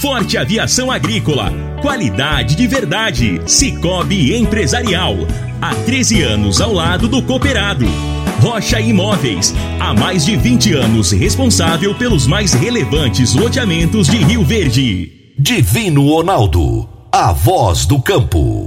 Forte Aviação Agrícola. Qualidade de verdade. Cicobi Empresarial. Há 13 anos ao lado do cooperado. Rocha Imóveis. Há mais de 20 anos responsável pelos mais relevantes loteamentos de Rio Verde. Divino Ronaldo. A voz do campo.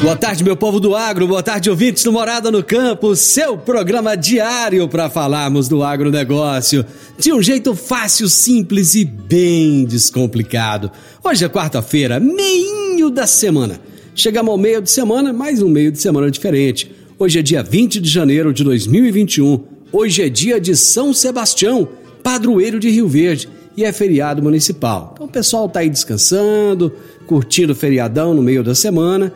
Boa tarde, meu povo do agro, boa tarde, ouvintes do Morada no Campo, seu programa diário para falarmos do agronegócio de um jeito fácil, simples e bem descomplicado. Hoje é quarta-feira, meinho da semana. Chegamos ao meio de semana, mais um meio de semana diferente. Hoje é dia 20 de janeiro de 2021. Hoje é dia de São Sebastião, padroeiro de Rio Verde, e é feriado municipal. Então o pessoal tá aí descansando, curtindo o feriadão no meio da semana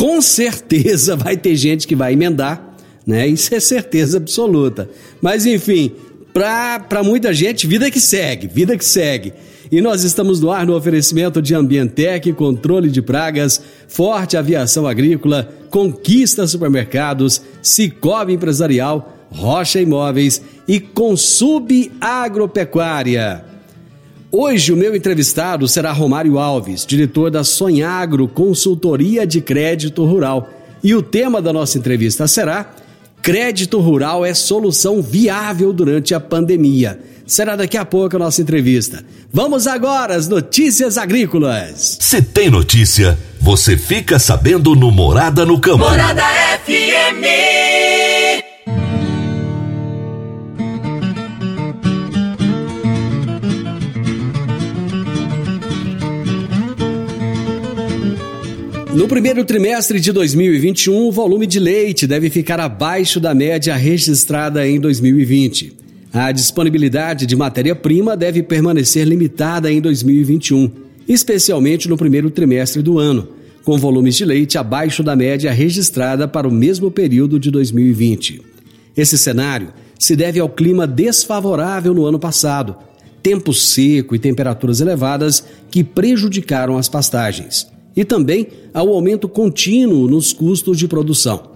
com certeza vai ter gente que vai emendar, né? Isso é certeza absoluta. Mas enfim, para muita gente, vida que segue, vida que segue. E nós estamos no ar no oferecimento de Ambientec, controle de pragas, Forte Aviação Agrícola, Conquista Supermercados, Cicobi Empresarial, Rocha Imóveis e Consub Agropecuária. Hoje o meu entrevistado será Romário Alves, diretor da Sonhagro Consultoria de Crédito Rural. E o tema da nossa entrevista será Crédito Rural é solução viável durante a pandemia. Será daqui a pouco a nossa entrevista. Vamos agora às notícias agrícolas. Se tem notícia, você fica sabendo no Morada no Campo. Morada FM. No primeiro trimestre de 2021, o volume de leite deve ficar abaixo da média registrada em 2020. A disponibilidade de matéria-prima deve permanecer limitada em 2021, especialmente no primeiro trimestre do ano, com volumes de leite abaixo da média registrada para o mesmo período de 2020. Esse cenário se deve ao clima desfavorável no ano passado, tempo seco e temperaturas elevadas que prejudicaram as pastagens e também ao aumento contínuo nos custos de produção.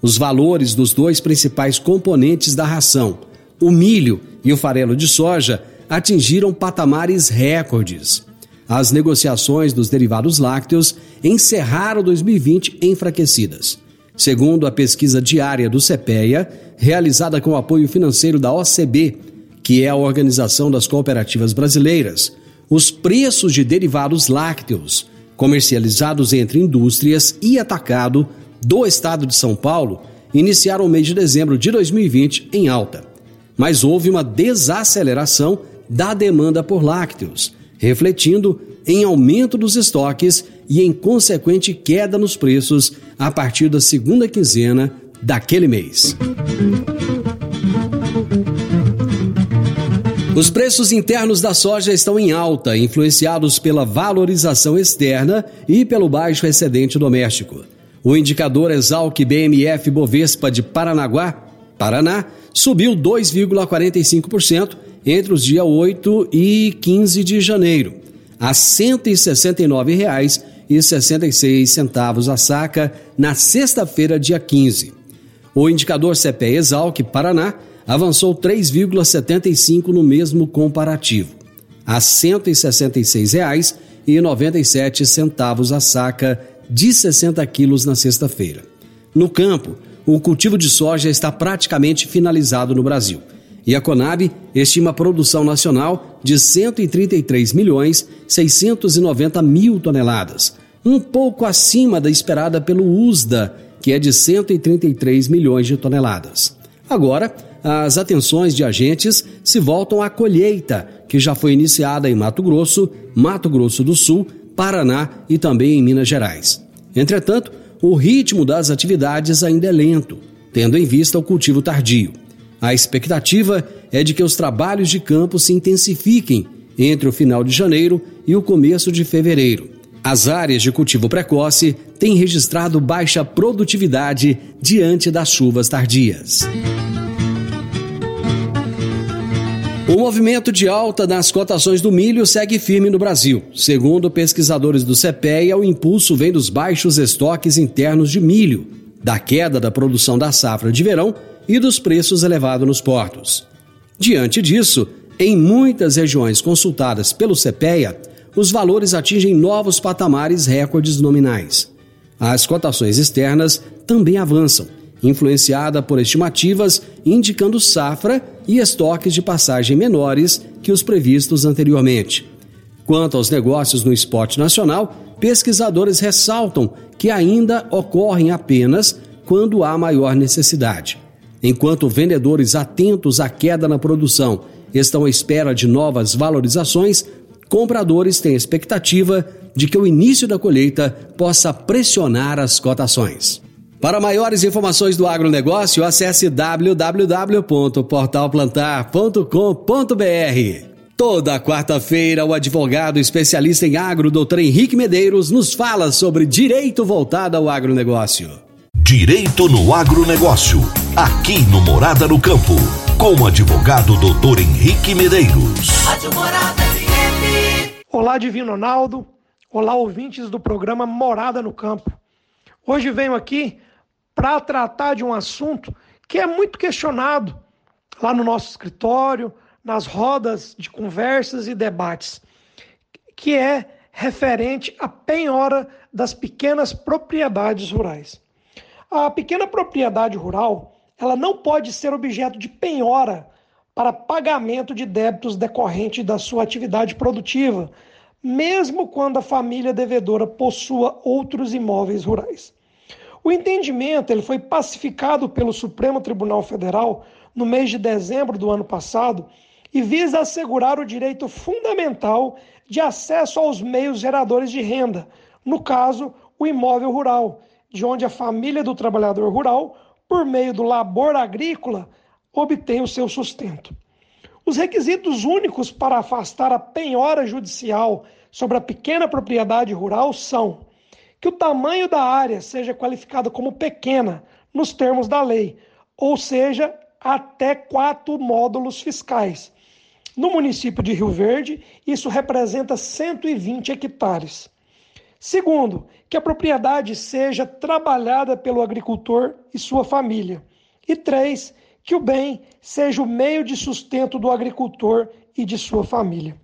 Os valores dos dois principais componentes da ração, o milho e o farelo de soja, atingiram patamares recordes. As negociações dos derivados lácteos encerraram 2020 enfraquecidas. Segundo a pesquisa diária do CPEA, realizada com o apoio financeiro da OCB, que é a Organização das Cooperativas Brasileiras, os preços de derivados lácteos comercializados entre indústrias e atacado do estado de São Paulo iniciaram o mês de dezembro de 2020 em alta. Mas houve uma desaceleração da demanda por lácteos, refletindo em aumento dos estoques e em consequente queda nos preços a partir da segunda quinzena daquele mês. Os preços internos da soja estão em alta, influenciados pela valorização externa e pelo baixo excedente doméstico. O indicador Exalc BMF Bovespa de Paranaguá, Paraná, subiu 2,45% entre os dias 8 e 15 de janeiro, a R$ 169,66 a saca na sexta-feira, dia 15. O indicador CPE Exalc Paraná avançou 3,75 no mesmo comparativo, a R$ 166,97 a saca de 60 quilos na sexta-feira. No campo, o cultivo de soja está praticamente finalizado no Brasil e a Conab estima a produção nacional de 133 milhões 690 mil toneladas, um pouco acima da esperada pelo USDA, que é de 133 milhões de toneladas. Agora, as atenções de agentes se voltam à colheita, que já foi iniciada em Mato Grosso, Mato Grosso do Sul, Paraná e também em Minas Gerais. Entretanto, o ritmo das atividades ainda é lento, tendo em vista o cultivo tardio. A expectativa é de que os trabalhos de campo se intensifiquem entre o final de janeiro e o começo de fevereiro. As áreas de cultivo precoce têm registrado baixa produtividade diante das chuvas tardias. O movimento de alta nas cotações do milho segue firme no Brasil. Segundo pesquisadores do CPEA, o impulso vem dos baixos estoques internos de milho, da queda da produção da safra de verão e dos preços elevados nos portos. Diante disso, em muitas regiões consultadas pelo CPEA, os valores atingem novos patamares recordes nominais. As cotações externas também avançam, influenciada por estimativas indicando safra e estoques de passagem menores que os previstos anteriormente. Quanto aos negócios no esporte nacional, pesquisadores ressaltam que ainda ocorrem apenas quando há maior necessidade. Enquanto vendedores atentos à queda na produção estão à espera de novas valorizações, compradores têm expectativa de que o início da colheita possa pressionar as cotações. Para maiores informações do agronegócio, acesse www.portalplantar.com.br. Toda quarta-feira, o advogado especialista em agro, doutor Henrique Medeiros, nos fala sobre direito voltado ao agronegócio. Direito no agronegócio, aqui no Morada no Campo, com o advogado doutor Henrique Medeiros. Olá, Divino Ronaldo. Olá, ouvintes do programa Morada no Campo. Hoje venho aqui para tratar de um assunto que é muito questionado lá no nosso escritório, nas rodas de conversas e debates, que é referente à penhora das pequenas propriedades rurais. A pequena propriedade rural, ela não pode ser objeto de penhora para pagamento de débitos decorrentes da sua atividade produtiva, mesmo quando a família devedora possua outros imóveis rurais. O entendimento ele foi pacificado pelo Supremo Tribunal Federal no mês de dezembro do ano passado e visa assegurar o direito fundamental de acesso aos meios geradores de renda, no caso, o imóvel rural, de onde a família do trabalhador rural, por meio do labor agrícola, obtém o seu sustento. Os requisitos únicos para afastar a penhora judicial sobre a pequena propriedade rural são que o tamanho da área seja qualificado como pequena, nos termos da lei, ou seja, até quatro módulos fiscais. No município de Rio Verde, isso representa 120 hectares. Segundo, que a propriedade seja trabalhada pelo agricultor e sua família. E três, que o bem seja o meio de sustento do agricultor e de sua família.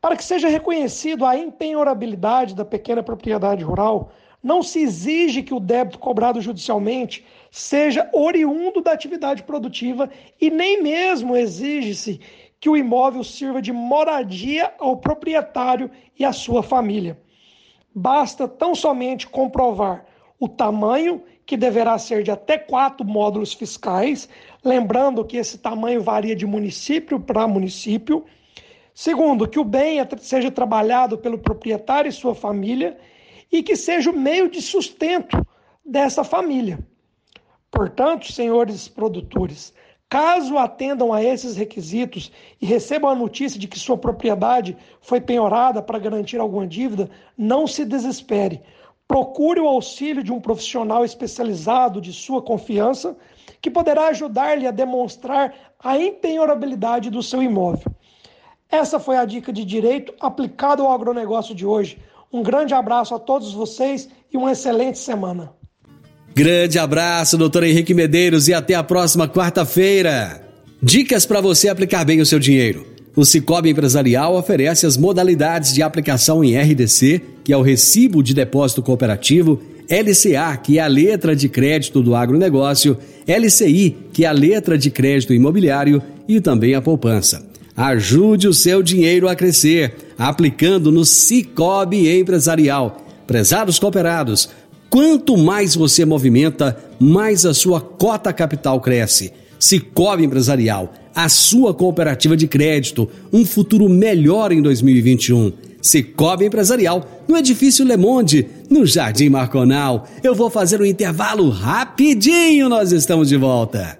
Para que seja reconhecido a impenhorabilidade da pequena propriedade rural, não se exige que o débito cobrado judicialmente seja oriundo da atividade produtiva e nem mesmo exige-se que o imóvel sirva de moradia ao proprietário e à sua família. Basta tão somente comprovar o tamanho, que deverá ser de até quatro módulos fiscais, lembrando que esse tamanho varia de município para município Segundo, que o bem seja trabalhado pelo proprietário e sua família e que seja o meio de sustento dessa família. Portanto, senhores produtores, caso atendam a esses requisitos e recebam a notícia de que sua propriedade foi penhorada para garantir alguma dívida, não se desespere. Procure o auxílio de um profissional especializado de sua confiança que poderá ajudar-lhe a demonstrar a impenhorabilidade do seu imóvel. Essa foi a dica de direito aplicado ao agronegócio de hoje. Um grande abraço a todos vocês e uma excelente semana. Grande abraço, doutor Henrique Medeiros, e até a próxima quarta-feira. Dicas para você aplicar bem o seu dinheiro. O Cicobi Empresarial oferece as modalidades de aplicação em RDC, que é o Recibo de Depósito Cooperativo, LCA, que é a letra de crédito do agronegócio, LCI, que é a letra de crédito imobiliário e também a poupança. Ajude o seu dinheiro a crescer, aplicando no Cicobi Empresarial. Prezados cooperados, quanto mais você movimenta, mais a sua cota capital cresce. Cicobi Empresarial, a sua cooperativa de crédito, um futuro melhor em 2021. Cicobi Empresarial, no edifício Le Monde, no Jardim Marconal. Eu vou fazer um intervalo rapidinho, nós estamos de volta.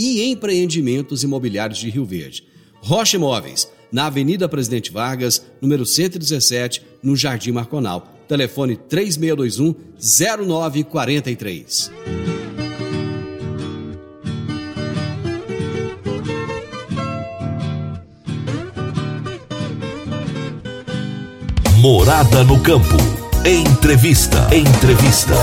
e empreendimentos imobiliários de Rio Verde. Rocha Imóveis, na Avenida Presidente Vargas, número 117, no Jardim Marconal. Telefone 3621 0943. Morada no campo. Entrevista. Entrevista.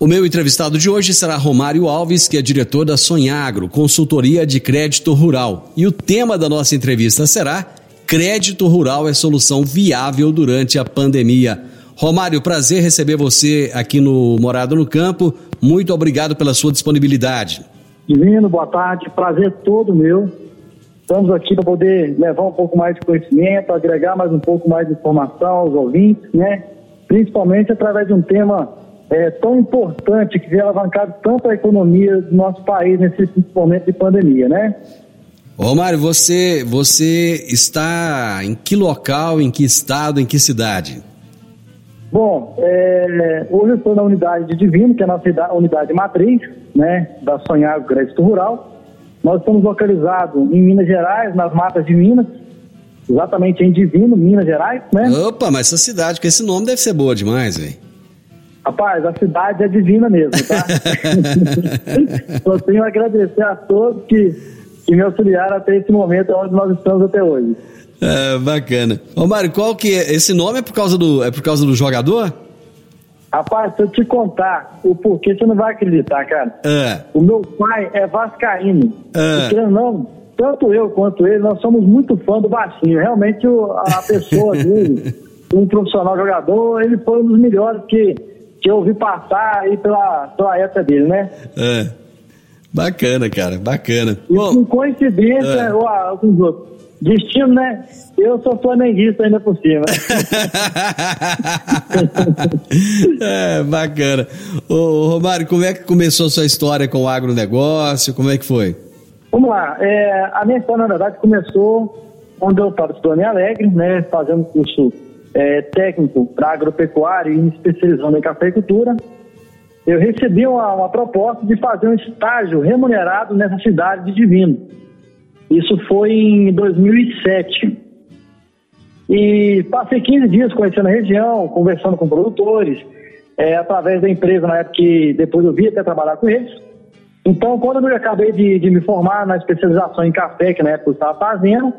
O meu entrevistado de hoje será Romário Alves, que é diretor da Sonhagro, consultoria de crédito rural. E o tema da nossa entrevista será Crédito Rural é solução viável durante a pandemia. Romário, prazer receber você aqui no Morado no Campo. Muito obrigado pela sua disponibilidade. Divino, boa tarde. Prazer todo meu. Estamos aqui para poder levar um pouco mais de conhecimento, agregar mais um pouco mais de informação aos ouvintes, né? Principalmente através de um tema é, tão importante que vem alavancado tanto a economia do nosso país nesse momento de pandemia, né? Romário, você, você está em que local, em que estado, em que cidade? Bom, é, hoje eu estou na unidade de Divino, que é a nossa unidade matriz, né, da Sonhar Crédito Rural. Nós estamos localizados em Minas Gerais, nas matas de Minas, exatamente em Divino, Minas Gerais, né? Opa, mas essa cidade com esse nome deve ser boa demais, velho. Rapaz, a cidade é divina mesmo, tá? Só tenho a agradecer a todos que que me auxiliaram até esse momento onde nós estamos até hoje. É, bacana. Ô Mário, qual que é? Esse nome é por causa do, é por causa do jogador? Rapaz, se eu te contar o porquê, você não vai acreditar, cara. É. O meu pai é vascaíno. É. E, não, tanto eu quanto ele, nós somos muito fã do Baixinho. Realmente, o, a pessoa dele, um profissional jogador, ele foi um dos melhores que, que eu vi passar aí pela, pela época dele, né? É. Bacana, cara, bacana. E Bom, com coincidência, é. ó, destino, né? Eu sou flamenguista ainda por cima. é, bacana. Ô, Romário, como é que começou a sua história com o agronegócio? Como é que foi? Vamos lá. É, a minha história, na verdade, começou quando eu estava estudando em Alegre, né? Fazendo curso é, técnico para agropecuária e especializando em cafeicultura eu recebi uma, uma, proposta de fazer um estágio remunerado nessa cidade de Divino. Isso foi em 2007. E passei 15 dias conhecendo a região, conversando com produtores, é, através da empresa na época que depois eu vi até trabalhar com eles. Então, quando eu acabei de, de me formar na especialização em café, que na época eu estava fazendo,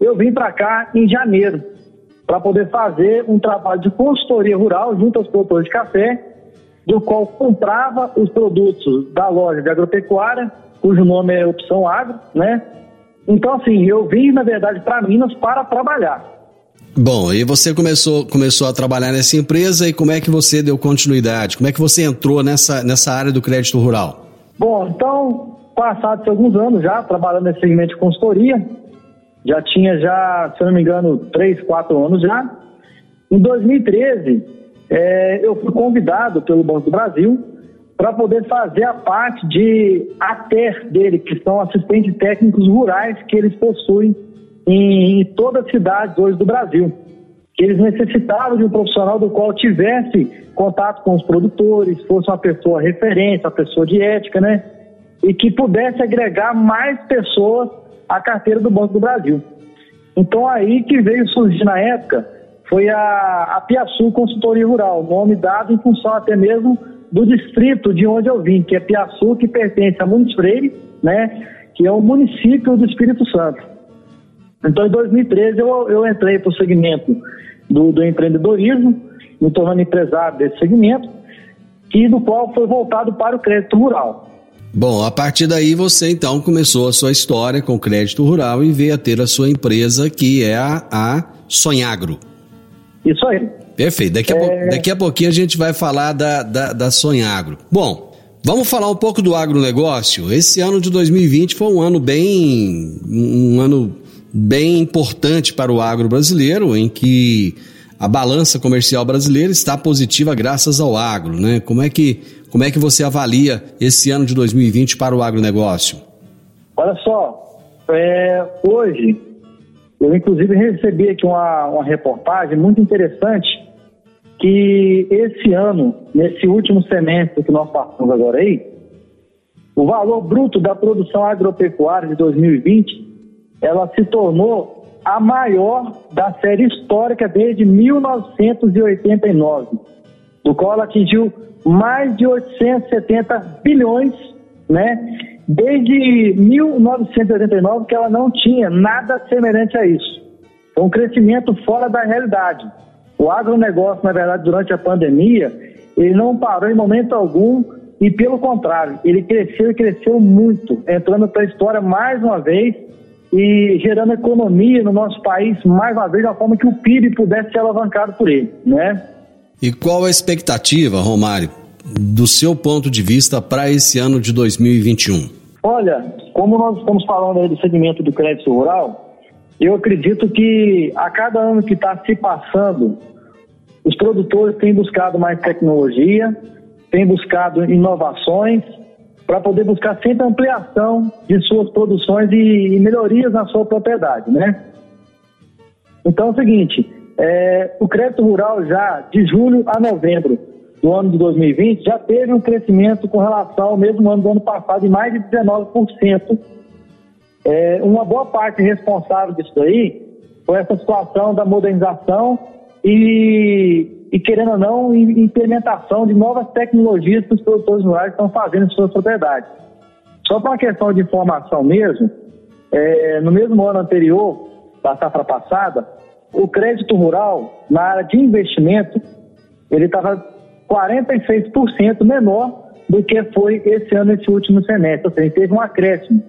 eu vim para cá em janeiro, para poder fazer um trabalho de consultoria rural junto aos produtores de café do qual comprava os produtos da loja de agropecuária, cujo nome é Opção Agro, né? Então, assim, eu vim, na verdade, para Minas para trabalhar. Bom, e você começou, começou a trabalhar nessa empresa e como é que você deu continuidade? Como é que você entrou nessa, nessa área do crédito rural? Bom, então, passados alguns anos já, trabalhando nesse segmento de consultoria, já tinha já, se não me engano, três, quatro anos já. Em 2013, é, eu fui convidado pelo Banco do Brasil para poder fazer a parte de ATER dele, que são assistentes técnicos rurais que eles possuem em, em todas as cidades hoje do Brasil. Que eles necessitavam de um profissional do qual tivesse contato com os produtores, fosse uma pessoa referência, uma pessoa de ética, né? E que pudesse agregar mais pessoas à carteira do Banco do Brasil. Então aí que veio surgir na época foi a, a Piaçu Consultoria Rural, nome dado em função até mesmo do distrito de onde eu vim, que é Piaçu, que pertence a Muniz Freire, né, que é um município do Espírito Santo. Então, em 2013, eu, eu entrei para o segmento do, do empreendedorismo, me tornando empresário desse segmento, e do qual foi voltado para o crédito rural. Bom, a partir daí você então começou a sua história com crédito rural e veio a ter a sua empresa que é a, a Sonhagro. Isso aí. Perfeito. Daqui a, é... daqui a pouquinho a gente vai falar da, da, da Sonhagro. Bom, Vamos falar um pouco do agronegócio. Esse ano de 2020 foi um ano bem, um ano bem importante para o agro brasileiro, em que a balança comercial brasileira está positiva graças ao agro, né? Como é que, como é que você avalia esse ano de 2020 para o agronegócio? Olha só, é, hoje eu inclusive recebi aqui uma, uma reportagem muito interessante que esse ano, nesse último semestre que nós passamos agora aí, o valor bruto da produção agropecuária de 2020, ela se tornou a maior da série histórica desde 1989, do qual atingiu mais de 870 bilhões, né? Desde 1989 que ela não tinha nada semelhante a isso. Foi um crescimento fora da realidade. O agronegócio, na verdade, durante a pandemia, ele não parou em momento algum e, pelo contrário, ele cresceu e cresceu muito, entrando para a história mais uma vez e gerando economia no nosso país mais uma vez, da forma que o PIB pudesse ser alavancado por ele, né? E qual a expectativa, Romário, do seu ponto de vista para esse ano de 2021? Olha, como nós estamos falando aí do segmento do crédito rural, eu acredito que a cada ano que está se passando, os produtores têm buscado mais tecnologia, têm buscado inovações para poder buscar sempre ampliação de suas produções e, melhorias na sua propriedade, né? Então é o seguinte, é, o crédito rural já de julho a novembro do ano de 2020 já teve um crescimento com relação ao mesmo ano do ano passado de mais de 19%. É, uma boa parte responsável disso aí foi essa situação da modernização e, e querendo ou não, implementação de novas tecnologias que os produtores rurais estão fazendo em suas propriedades. Só para uma questão de informação mesmo, é, no mesmo ano anterior, da safra passada, o crédito rural na área de investimento ele estava 46% menor do que foi esse ano, esse último semestre. Ou seja, teve um acréscimo.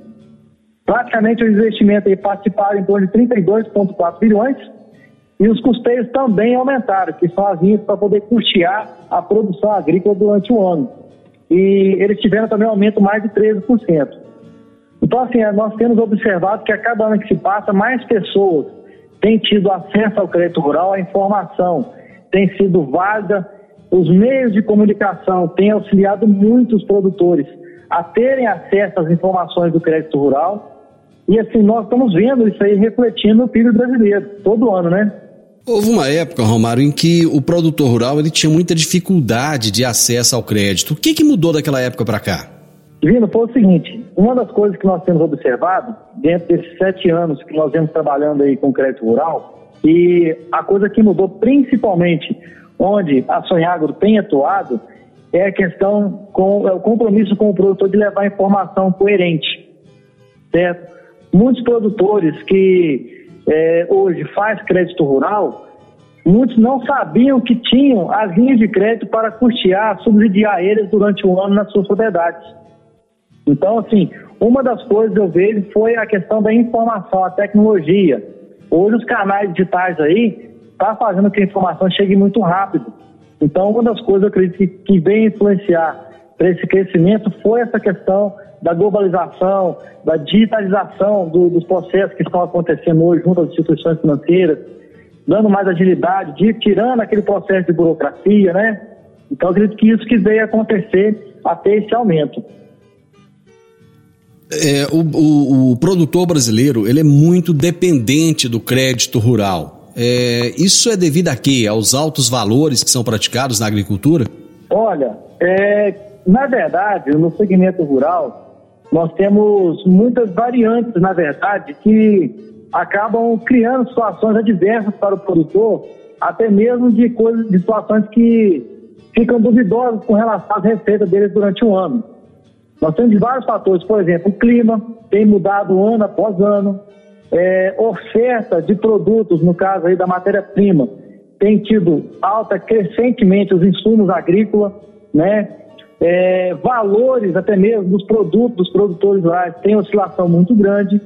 Praticamente os investimentos aí participaram em torno de 32,4 bilhões e os custeios também aumentaram, que são as linhas para poder custear a produção agrícola durante o ano. E eles tiveram também um aumento mais de 13%. Então, assim, nós temos observado que a cada ano que se passa, mais pessoas têm tido acesso ao crédito rural, a informação tem sido válida os meios de comunicação têm auxiliado muitos produtores a terem acesso às informações do crédito rural. E assim, nós estamos vendo isso aí refletindo no PIB brasileiro, todo ano, né? Houve uma época, Romário, em que o produtor rural ele tinha muita dificuldade de acesso ao crédito. O que, que mudou daquela época para cá? Divino, foi o seguinte, uma das coisas que nós temos observado, dentro desses sete anos que nós vemos trabalhando aí com crédito rural, e a coisa que mudou principalmente onde a Sonhagro tem atuado é a questão com é o compromisso com o produtor de levar informação coerente, certo? Muitos produtores que é, hoje faz crédito rural, muitos não sabiam que tinham as linhas de crédito para custear, subsidiar eles durante o ano nas suas propriedades. Então, assim, uma das coisas eu vejo foi a questão da informação, a tecnologia. Hoje os canais digitais aí está fazendo que a informação chegue muito rápido. Então, uma das coisas eu acredito que, que vem influenciar para esse crescimento foi essa questão da globalização, da digitalização do, dos processos que estão acontecendo hoje junto às instituições financeiras, dando mais agilidade, de, tirando aquele processo de burocracia, né? Então, eu acredito que isso que veio acontecer até esse aumento. É, o, o, o produtor brasileiro ele é muito dependente do crédito rural. É, isso é devido a quê? Aos altos valores que são praticados na agricultura? Olha, é, na verdade, no segmento rural, nós temos muitas variantes, na verdade, que acabam criando situações adversas para o produtor, até mesmo de coisas, de situações que ficam duvidosas com relação às receitas deles durante o ano. Nós temos vários fatores, por exemplo, o clima tem mudado ano após ano, é, oferta de produtos, no caso aí da matéria-prima, tem tido alta crescentemente os insumos agrícolas, né? É, valores até mesmo dos produtos dos produtores rurais tem oscilação muito grande.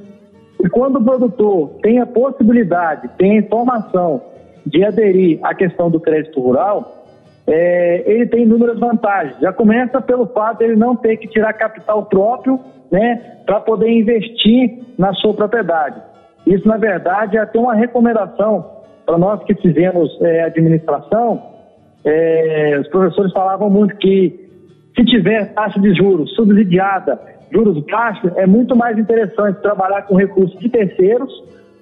E quando o produtor tem a possibilidade, tem a informação de aderir à questão do crédito rural, é, ele tem inúmeras vantagens. Já começa pelo fato de ele não ter que tirar capital próprio né, para poder investir na sua propriedade. Isso, na verdade, é até uma recomendação para nós que fizemos é, administração, é, os professores falavam muito que se tiver taxa de juros subsidiada, juros baixos, é muito mais interessante trabalhar com recursos de terceiros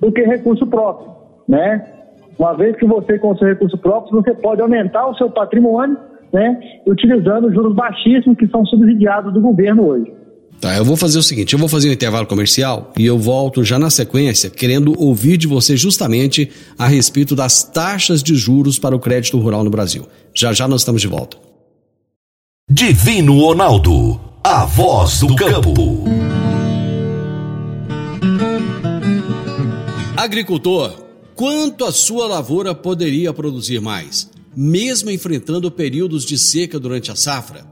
do que recurso próprio, né? Uma vez que você com o seu recurso próprio, você pode aumentar o seu patrimônio, né? Utilizando juros baixíssimos que são subsidiados do governo hoje. Tá, eu vou fazer o seguinte, eu vou fazer um intervalo comercial e eu volto já na sequência, querendo ouvir de você justamente a respeito das taxas de juros para o crédito rural no Brasil. Já já nós estamos de volta. Divino Ronaldo, a voz do campo. Agricultor, quanto a sua lavoura poderia produzir mais, mesmo enfrentando períodos de seca durante a safra?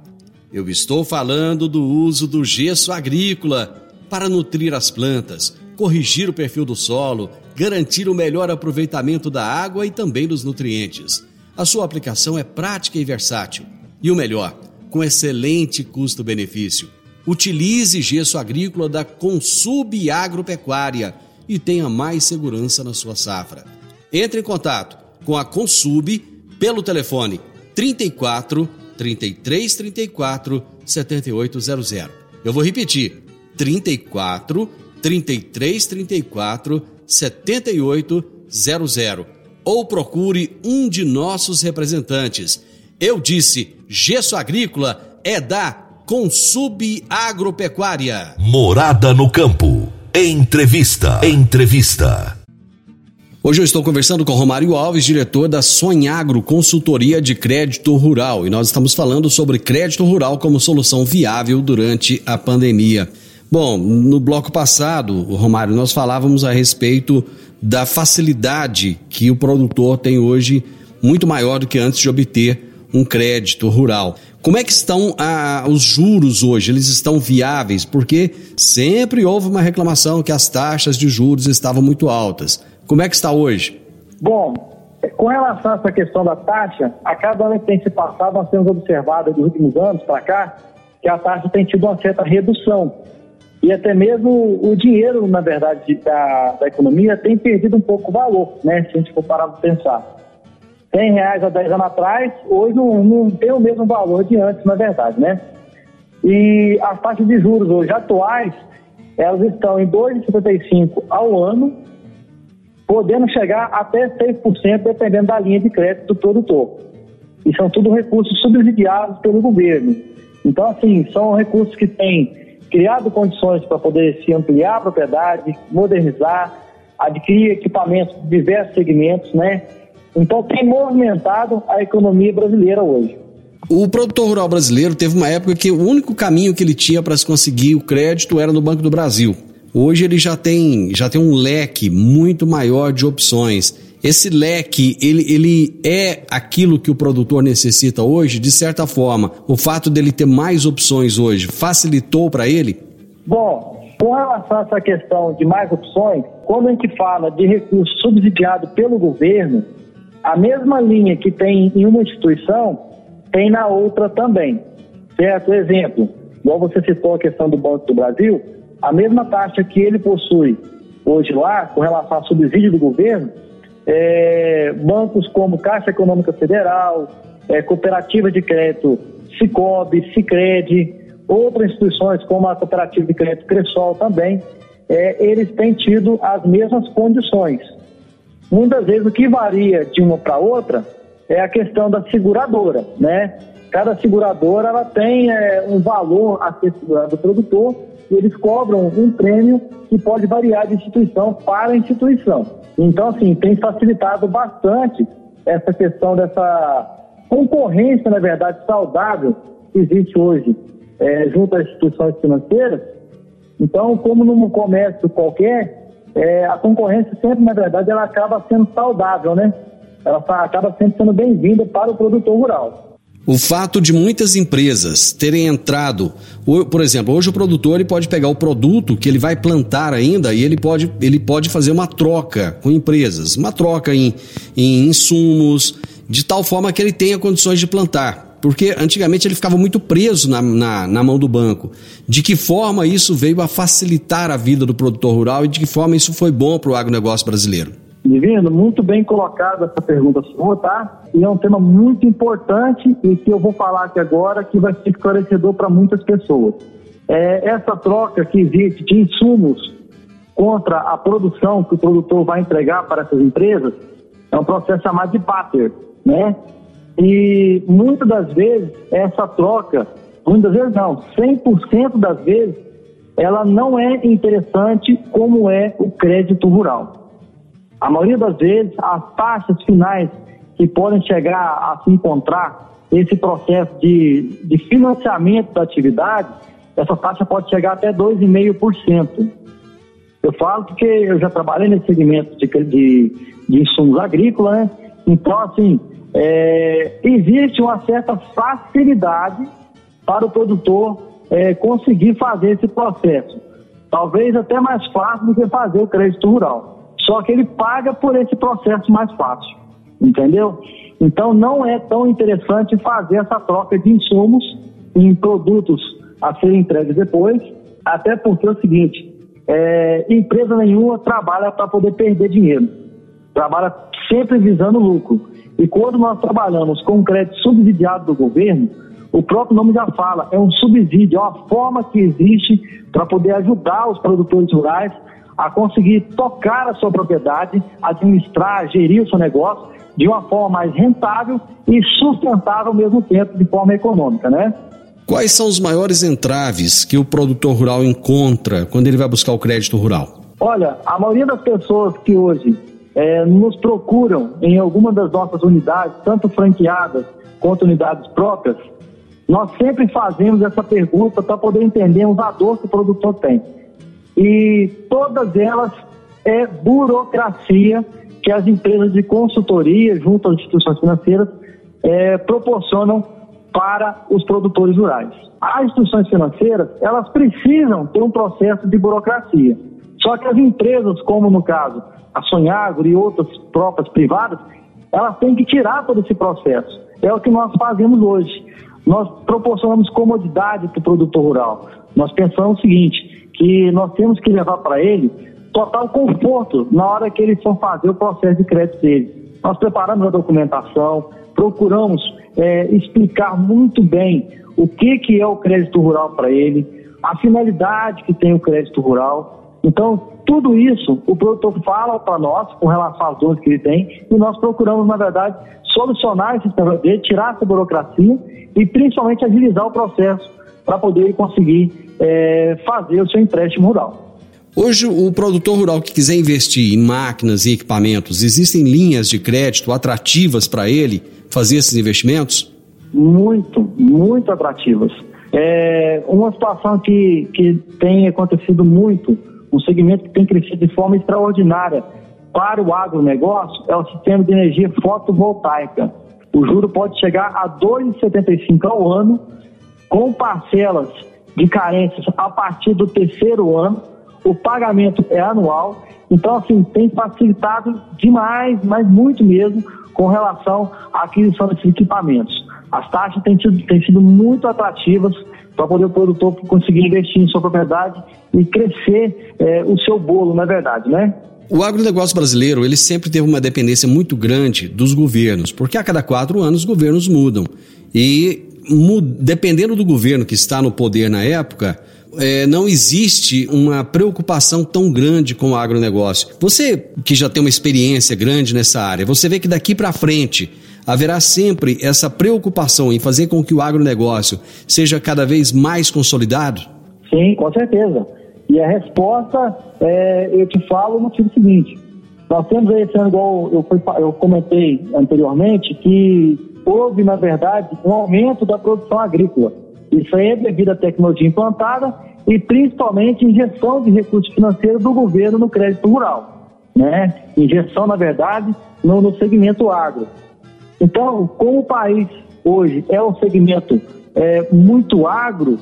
Eu estou falando do uso do gesso agrícola para nutrir as plantas, corrigir o perfil do solo, garantir o melhor aproveitamento da água e também dos nutrientes. A sua aplicação é prática e versátil. E o melhor, com excelente custo-benefício. Utilize gesso agrícola da Consub Agropecuária e tenha mais segurança na sua safra. Entre em contato com a Consub pelo telefone 34 33 34 7800. Eu vou repetir: 34 33 34 7800. Ou procure um de nossos representantes. Eu disse: gesso agrícola é da Consub Agropecuária. Morada no campo. Entrevista. Entrevista. Hoje eu estou conversando com Romário Alves, diretor da Sonhagro Consultoria de Crédito Rural, e nós estamos falando sobre crédito rural como solução viável durante a pandemia. Bom, no bloco passado, Romário, nós falávamos a respeito da facilidade que o produtor tem hoje, muito maior do que antes de obter um crédito rural. Como é que estão os juros hoje? Eles estão viáveis? Porque sempre houve uma reclamação que as taxas de juros estavam muito altas. Como é que está hoje? Bom, com relação a essa questão da taxa, a cada ano que tem se passado, nós temos observado nos últimos anos para cá que a taxa tem tido uma certa redução. E até mesmo o dinheiro, na verdade, da, da economia tem perdido um pouco o valor, né? Se a gente for parar para pensar. 100 reais há 10 anos atrás, hoje não, não tem o mesmo valor de antes, na verdade, né? E as taxas de juros hoje atuais, elas estão em 2,55 ao ano podendo chegar até 6%, dependendo da linha de crédito do produtor. E são tudo recursos subsidiados pelo governo. Então, assim, são recursos que têm criado condições para poder se ampliar a propriedade, modernizar, adquirir equipamentos de diversos segmentos, né? Então, tem movimentado a economia brasileira hoje. O produtor rural brasileiro teve uma época que o único caminho que ele tinha para se conseguir o crédito era no Banco do Brasil. Hoje ele já tem, já tem um leque muito maior de opções. Esse leque, ele, ele é aquilo que o produtor necessita hoje, de certa forma. O fato dele ter mais opções hoje facilitou para ele? Bom, com relação a essa questão de mais opções, quando a gente fala de recurso subsidiado pelo governo, a mesma linha que tem em uma instituição, tem na outra também. Certo? Exemplo, igual você citou a questão do Banco do Brasil, a mesma taxa que ele possui hoje lá, com relação ao subsídio do governo, é, bancos como Caixa Econômica Federal, é, Cooperativa de Crédito Cicobi, Cicred, outras instituições como a Cooperativa de Crédito Cressol também, é, eles têm tido as mesmas condições. Muitas vezes o que varia de uma para outra é a questão da seguradora, né? Cada seguradora ela tem é, um valor a ser segurado do produtor e eles cobram um prêmio que pode variar de instituição para instituição. Então, assim, tem facilitado bastante essa questão dessa concorrência, na verdade, saudável que existe hoje é, junto às instituições financeiras. Então, como num comércio qualquer, é, a concorrência sempre, na verdade, ela acaba sendo saudável, né? Ela acaba sempre sendo bem-vinda para o produtor rural. O fato de muitas empresas terem entrado, por exemplo, hoje o produtor ele pode pegar o produto que ele vai plantar ainda e ele pode, ele pode fazer uma troca com empresas, uma troca em, em insumos, de tal forma que ele tenha condições de plantar. Porque antigamente ele ficava muito preso na, na, na mão do banco. De que forma isso veio a facilitar a vida do produtor rural e de que forma isso foi bom para o agronegócio brasileiro? Divino, muito bem colocada essa pergunta sua, tá? E é um tema muito importante e que eu vou falar aqui agora que vai ser esclarecedor para muitas pessoas. É, essa troca que existe de insumos contra a produção que o produtor vai entregar para essas empresas é um processo chamado de barter, né? E muitas das vezes essa troca, muitas vezes não, 100% das vezes, ela não é interessante como é o crédito rural. A maioria das vezes, as taxas finais que podem chegar a se encontrar esse processo de, de financiamento da atividade, essa taxa pode chegar até 2,5%. Eu falo porque eu já trabalhei nesse segmento de, de, de insumos agrícolas, né? Então, assim, é, existe uma certa facilidade para o produtor é, conseguir fazer esse processo. Talvez até mais fácil do que fazer o crédito rural. Só que ele paga por esse processo mais fácil, entendeu? Então não é tão interessante fazer essa troca de insumos em produtos a serem entregues depois, até porque é o seguinte, é, empresa nenhuma trabalha para poder perder dinheiro, trabalha sempre visando lucro. E quando nós trabalhamos com crédito subsidiado do governo, o próprio nome já fala, é um subsídio, é uma forma que existe para poder ajudar os produtores rurais a conseguir tocar a sua propriedade, administrar, gerir o seu negócio de uma forma mais rentável e sustentável ao mesmo tempo, de forma econômica, né? Quais são os maiores entraves que o produtor rural encontra quando ele vai buscar o crédito rural? Olha, a maioria das pessoas que hoje é, nos procuram em alguma das nossas unidades, tanto franqueadas quanto unidades próprias, nós sempre fazemos essa pergunta para poder entendermos a dor que o produtor tem e todas elas é burocracia que as empresas de consultoria, junto às instituições financeiras, é, proporcionam para os produtores rurais. As instituições financeiras, elas precisam ter um processo de burocracia. Só que as empresas, como no caso a Sonhagro e outras próprias privadas, elas têm que tirar todo esse processo. É o que nós fazemos hoje. Nós proporcionamos comodidade para o produtor rural. Nós pensamos o seguinte: que nós temos que levar para ele total conforto na hora que ele for fazer o processo de crédito dele. Nós preparamos a documentação, procuramos é, explicar muito bem o que, que é o crédito rural para ele, a finalidade que tem o crédito rural. Então, tudo isso o produtor fala para nós com relação às dores que ele tem e nós procuramos, na verdade, solucionar esse problema dele, tirar essa burocracia e principalmente agilizar o processo para poder conseguir é, fazer o seu empréstimo rural. Hoje, o produtor rural que quiser investir em máquinas e equipamentos, existem linhas de crédito atrativas para ele fazer esses investimentos? Muito, muito atrativas. É uma situação que, que tem acontecido muito, um segmento que tem crescido de forma extraordinária para o agronegócio é o sistema de energia fotovoltaica. O juro pode chegar a 2,75 ao ano, com parcelas de carências a partir do terceiro ano, o pagamento é anual, então assim, tem facilitado demais, mas muito mesmo, com relação à aquisição desses equipamentos. As taxas têm sido, têm sido muito atrativas para poder o produtor conseguir investir em sua propriedade e crescer é, o seu bolo, na verdade, né? O agronegócio brasileiro ele sempre teve uma dependência muito grande dos governos, porque a cada quatro anos os governos mudam. E dependendo do governo que está no poder na época, é, não existe uma preocupação tão grande com o agronegócio. Você que já tem uma experiência grande nessa área, você vê que daqui para frente haverá sempre essa preocupação em fazer com que o agronegócio seja cada vez mais consolidado? Sim, com certeza. E a resposta, é, eu te falo no sentido seguinte: nós temos esse ano, igual eu, eu comentei anteriormente, que houve, na verdade, um aumento da produção agrícola. Isso aí é devido à tecnologia implantada e principalmente injeção de recursos financeiros do governo no crédito rural. Né? Injeção, na verdade, no, no segmento agro. Então, como o país hoje é um segmento é, muito agro,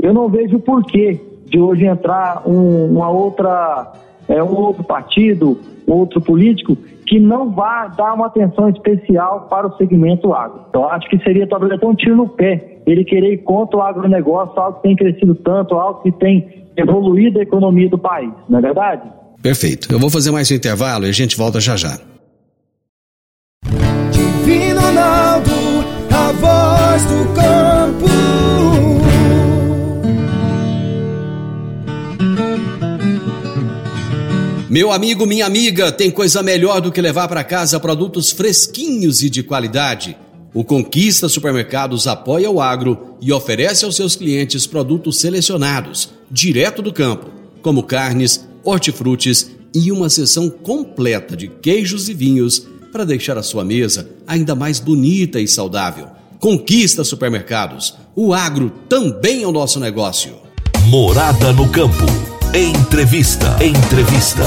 eu não vejo porquê de hoje entrar um, uma outra, é, um outro partido, outro político que não vá dar uma atenção especial para o segmento agro. Então, acho que seria talvez até um tiro no pé ele querer ir contra o agronegócio, algo que tem crescido tanto, algo que tem evoluído a economia do país, não é verdade? Perfeito. Eu vou fazer mais um intervalo e a gente volta já já. Ronaldo, a voz do campo. Meu amigo, minha amiga, tem coisa melhor do que levar para casa produtos fresquinhos e de qualidade. O Conquista Supermercados apoia o agro e oferece aos seus clientes produtos selecionados, direto do campo, como carnes, hortifrutis e uma seção completa de queijos e vinhos para deixar a sua mesa ainda mais bonita e saudável. Conquista Supermercados. O agro também é o nosso negócio. Morada no campo. Entrevista. Entrevista.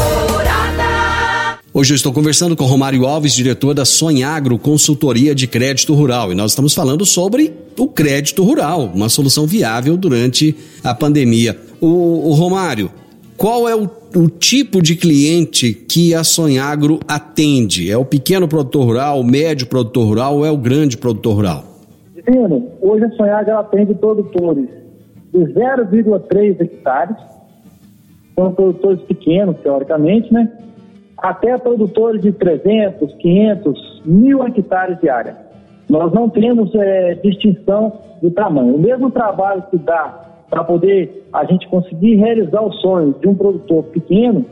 Hoje eu estou conversando com Romário Alves, diretor da Sonhagro Consultoria de Crédito Rural, e nós estamos falando sobre o crédito rural, uma solução viável durante a pandemia. O, o Romário, qual é o, o, tipo de cliente que a Sonhagro atende? É o pequeno produtor rural, o médio produtor rural ou é o grande produtor rural? Divino, hoje a Sonhagro atende produtores de 0,3 hectares, são produtores pequenos, teoricamente, né? Até produtores de 300, 500, mil hectares de área. Nós não temos é, distinção de tamanho. O mesmo trabalho que dá para poder a gente conseguir realizar o sonho de um produtor pequeno,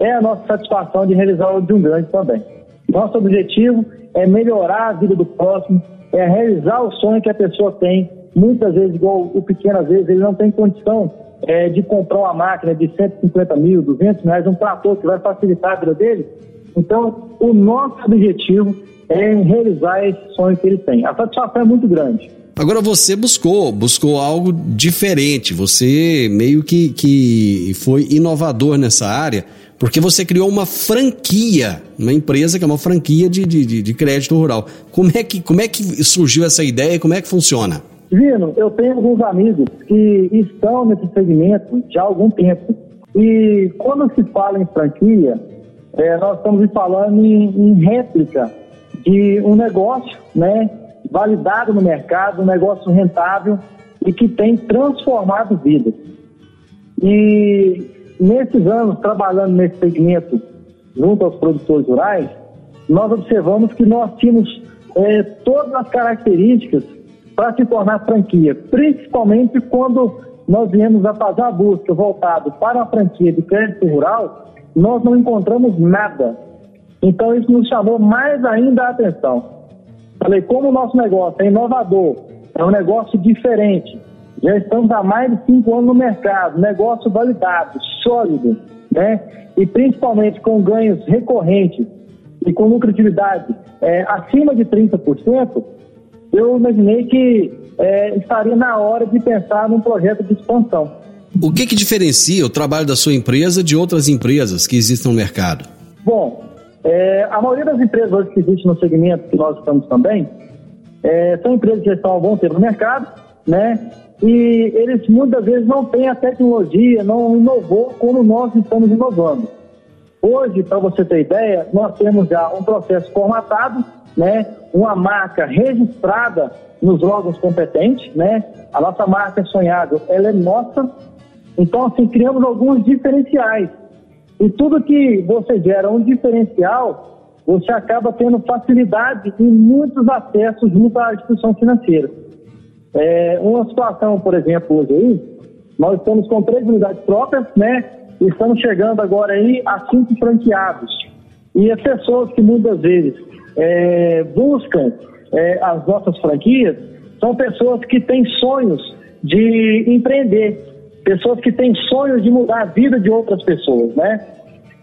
é a nossa satisfação de realizar o de um grande também. Nosso objetivo é melhorar a vida do próximo, é realizar o sonho que a pessoa tem. Muitas vezes, igual o pequeno, às vezes, ele não tem condição é, de comprar uma máquina de 150 mil, 200 reais, um trator que vai facilitar a vida dele. Então, o nosso objetivo é realizar esse sonho que ele tem. A satisfação é muito grande. Agora você buscou, buscou algo diferente. Você meio que, que foi inovador nessa área, porque você criou uma franquia, uma empresa que é uma franquia de, de, de crédito rural. Como é, que, como é que surgiu essa ideia e como é que funciona? Vino, eu tenho alguns amigos que estão nesse segmento já há algum tempo. E quando se fala em franquia, é, nós estamos falando em, em réplica de um negócio, né? Validado no mercado, um negócio rentável e que tem transformado vidas. E nesses anos, trabalhando nesse segmento junto aos produtores rurais, nós observamos que nós tínhamos é, todas as características para se tornar franquia, principalmente quando nós viemos a fazer a busca voltado para a franquia de crédito rural, nós não encontramos nada. Então isso nos chamou mais ainda a atenção. Falei, como o nosso negócio é inovador, é um negócio diferente, já estamos há mais de cinco anos no mercado, negócio validado, sólido, né? E principalmente com ganhos recorrentes e com lucratividade é, acima de 30%, eu imaginei que é, estaria na hora de pensar num projeto de expansão. O que, que diferencia o trabalho da sua empresa de outras empresas que existem no mercado? Bom, é, a maioria das empresas hoje que existem no segmento que nós estamos também é, são empresas que já estão há bom tempo no mercado, né? E eles muitas vezes não têm a tecnologia, não inovou como nós estamos inovando. Hoje, para você ter ideia, nós temos já um processo formatado, né? Uma marca registrada nos órgãos competentes, né? A nossa marca Sonhado, ela é nossa. Então, assim, criamos alguns diferenciais e tudo que você gera um diferencial, você acaba tendo facilidade em muitos acessos junto à instituição financeira. É, uma situação, por exemplo, hoje aí, nós estamos com três unidades próprias, né? E estamos chegando agora aí a cinco franqueados. E as pessoas que muitas vezes é, buscam é, as nossas franquias são pessoas que têm sonhos de empreender, pessoas que têm sonhos de mudar a vida de outras pessoas, né?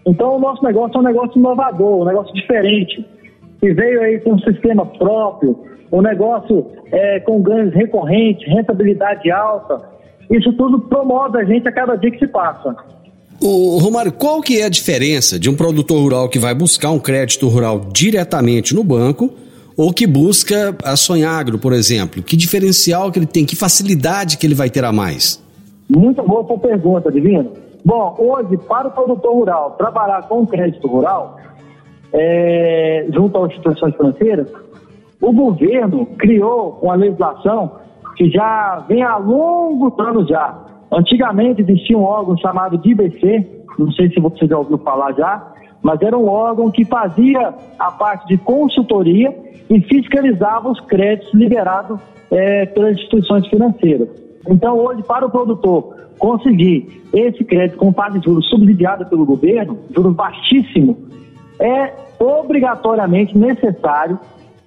Então, o nosso negócio é um negócio inovador, um negócio diferente, que veio aí com um sistema próprio, um negócio é, com ganhos recorrentes, rentabilidade alta. Isso tudo promove a gente a cada dia que se passa. O Romário, qual que é a diferença de um produtor rural que vai buscar um crédito rural diretamente no banco ou que busca a Sonhagro, por exemplo? Que diferencial que ele tem? Que facilidade que ele vai ter a mais? Muito boa sua pergunta, Divino. Bom, hoje, para o produtor rural trabalhar com crédito rural, é, junto às instituições financeiras, o governo criou uma legislação que já vem há longos anos já. Antigamente existia um órgão chamado de IBC, não sei se você já ouviu falar já, mas era um órgão que fazia a parte de consultoria e fiscalizava os créditos liberados é, pelas instituições financeiras. Então, hoje, para o produtor conseguir esse crédito com taxa de juros subsidiada pelo governo, juros baixíssimos, é obrigatoriamente necessário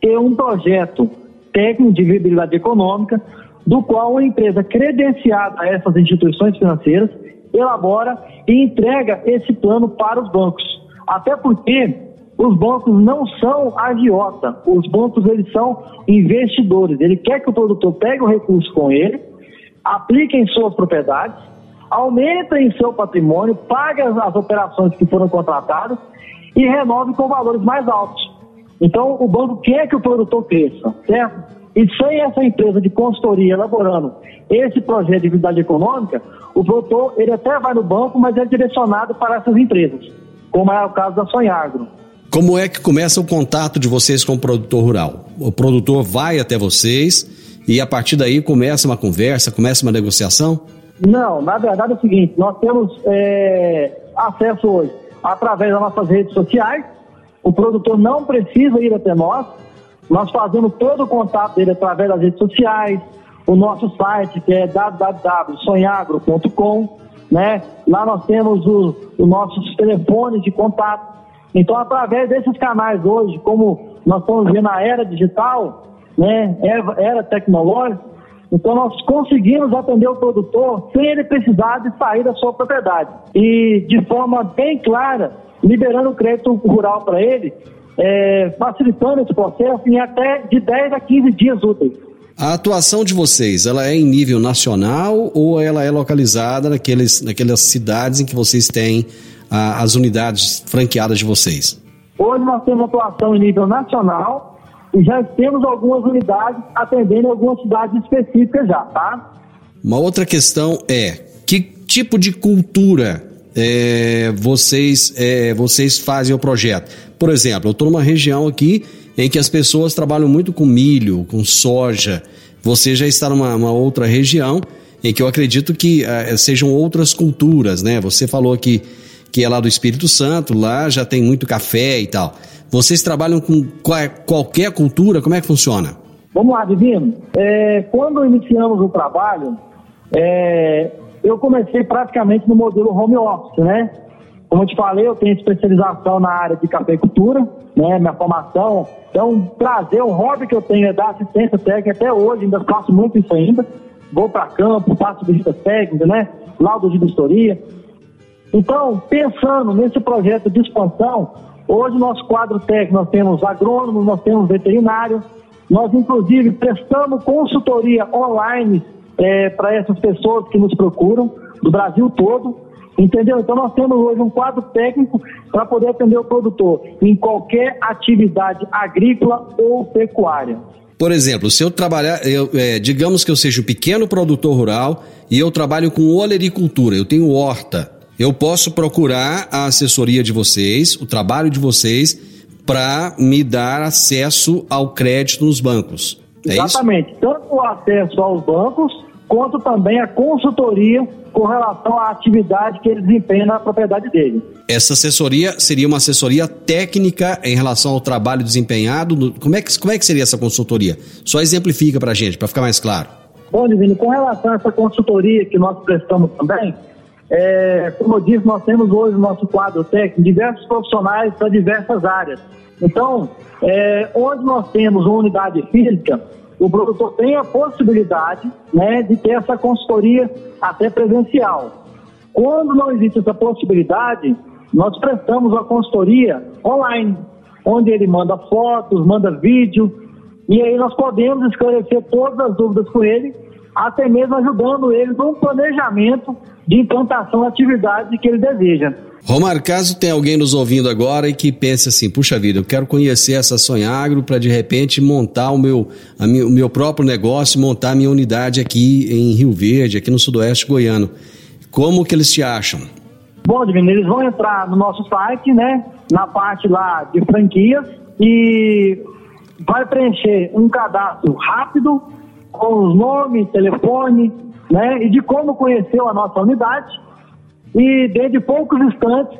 ter um projeto técnico de viabilidade econômica, do qual uma empresa credenciada a essas instituições financeiras elabora e entrega esse plano para os bancos. Até porque os bancos não são agiota, os bancos eles são investidores. Ele quer que o produtor pegue o recurso com ele, aplique em suas propriedades, aumente em seu patrimônio, pague as, as operações que foram contratadas e renove com valores mais altos. Então, o banco quer que o produtor cresça, certo? E sem essa empresa de consultoria elaborando esse projeto de atividade econômica, o produtor ele até vai no banco, mas é direcionado para essas empresas, como é o caso da Sonhagro. Como é que começa o contato de vocês com o produtor rural? O produtor vai até vocês e a partir daí começa uma conversa, começa uma negociação? Não, na verdade é o seguinte, nós temos é, acesso hoje através das nossas redes sociais, o produtor não precisa ir até nós, nós fazemos todo o contato dele através das redes sociais, o nosso site que é www.sonhagro.com, né? Lá nós temos os nossos telefones de contato. Então, através desses canais hoje, como nós estamos vendo a era digital, né? Era, tecnológica, então nós conseguimos atender o produtor sem ele precisar de sair da sua propriedade. E de forma bem clara, liberando o crédito rural para ele, é, facilitando esse processo em até de 10 a 15 dias úteis. A atuação de vocês, ela é em nível nacional ou ela é localizada naqueles, naquelas cidades em que vocês têm ah, as unidades franqueadas de vocês? Hoje nós temos atuação em nível nacional e já temos algumas unidades atendendo algumas cidades específicas já, tá? Uma outra questão é, que tipo de cultura é, vocês, é, vocês fazem o projeto? Por exemplo, eu estou numa região aqui em que as pessoas trabalham muito com milho, com soja. Você já está numa outra região em que eu acredito que uh, sejam outras culturas, né? Você falou que, que é lá do Espírito Santo, lá já tem muito café e tal. Vocês trabalham com qual, qualquer cultura? Como é que funciona? Vamos lá, Divino. É, quando iniciamos o trabalho, é, eu comecei praticamente no modelo home office, né? Como eu te falei, eu tenho especialização na área de cafeicultura, né? Minha formação. Então, trazer o hobby que eu tenho é dar assistência técnica até hoje, ainda faço muito isso ainda. Vou para campo, faço visita técnica, né? Laudo de vistoria. Então, pensando nesse projeto de expansão, hoje nosso quadro técnico nós temos agrônomos, nós temos veterinários, nós inclusive prestamos consultoria online é, para essas pessoas que nos procuram, do Brasil todo. Entendeu? Então nós temos hoje um quadro técnico para poder atender o produtor em qualquer atividade agrícola ou pecuária. Por exemplo, se eu trabalhar, eu, é, digamos que eu seja um pequeno produtor rural e eu trabalho com olericultura, eu tenho horta, eu posso procurar a assessoria de vocês, o trabalho de vocês, para me dar acesso ao crédito nos bancos. É Exatamente. Isso? Tanto o acesso aos bancos, quanto também a consultoria com relação à atividade que ele desempenha na propriedade dele. Essa assessoria seria uma assessoria técnica em relação ao trabalho desempenhado? Como é que, como é que seria essa consultoria? Só exemplifica para a gente, para ficar mais claro. Bom, Divino, com relação a essa consultoria que nós prestamos também, é, como eu disse, nós temos hoje no nosso quadro técnico diversos profissionais para diversas áreas. Então, é, onde nós temos uma unidade física, o produtor tem a possibilidade né, de ter essa consultoria até presencial. Quando não existe essa possibilidade, nós prestamos a consultoria online, onde ele manda fotos, manda vídeo, e aí nós podemos esclarecer todas as dúvidas com ele, até mesmo ajudando ele no planejamento de implantação da atividade que ele deseja. Romar, caso tenha alguém nos ouvindo agora e que pense assim, puxa vida, eu quero conhecer essa Sonhagro para de repente montar o meu, minha, o meu próprio negócio, montar a minha unidade aqui em Rio Verde, aqui no sudoeste goiano. Como que eles te acham? Bom, Divino, eles vão entrar no nosso site, né, na parte lá de franquias e vai preencher um cadastro rápido com os nomes, telefone, né, e de como conheceu a nossa unidade E dentro de poucos instantes,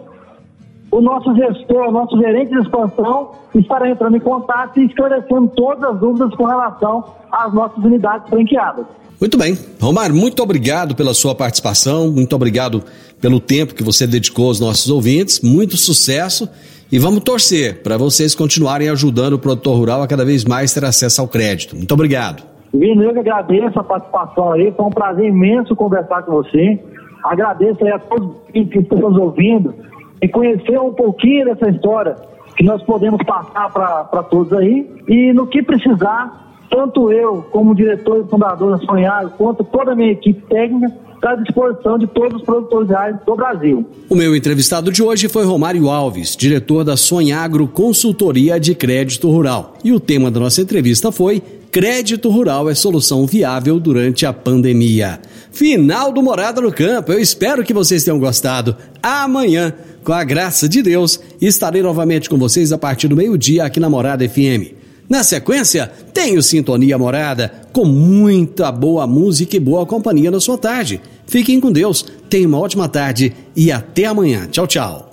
o nosso gestor, o nosso gerente de expansão estará entrando em contato e esclarecendo todas as dúvidas com relação às nossas unidades franqueadas. Muito bem. Romário, muito obrigado pela sua participação, muito obrigado pelo tempo que você dedicou aos nossos ouvintes, muito sucesso e vamos torcer para vocês continuarem ajudando o produtor rural a cada vez mais ter acesso ao crédito. Muito obrigado. Vini, eu que agradeço a participação aí, foi um prazer imenso conversar com você. Agradeço aí a todos que estão nos ouvindo e conhecer um pouquinho dessa história que nós podemos passar para todos aí. E no que precisar, tanto eu, como diretor e fundador da Sonhar, quanto toda a minha equipe técnica, está à disposição de todos os produtores rurais do Brasil. O meu entrevistado de hoje foi Romário Alves, diretor da Sonhagro Consultoria de Crédito Rural. E o tema da nossa entrevista foi Crédito Rural é solução viável durante a pandemia. Final do Morada no Campo. Eu espero que vocês tenham gostado. Amanhã, com a graça de Deus, estarei novamente com vocês a partir do meio-dia aqui na Morada FM. Na sequência, tenho Sintonia Morada, com muita boa música e boa companhia na sua tarde. Fiquem com Deus, tenham uma ótima tarde e até amanhã. Tchau, tchau.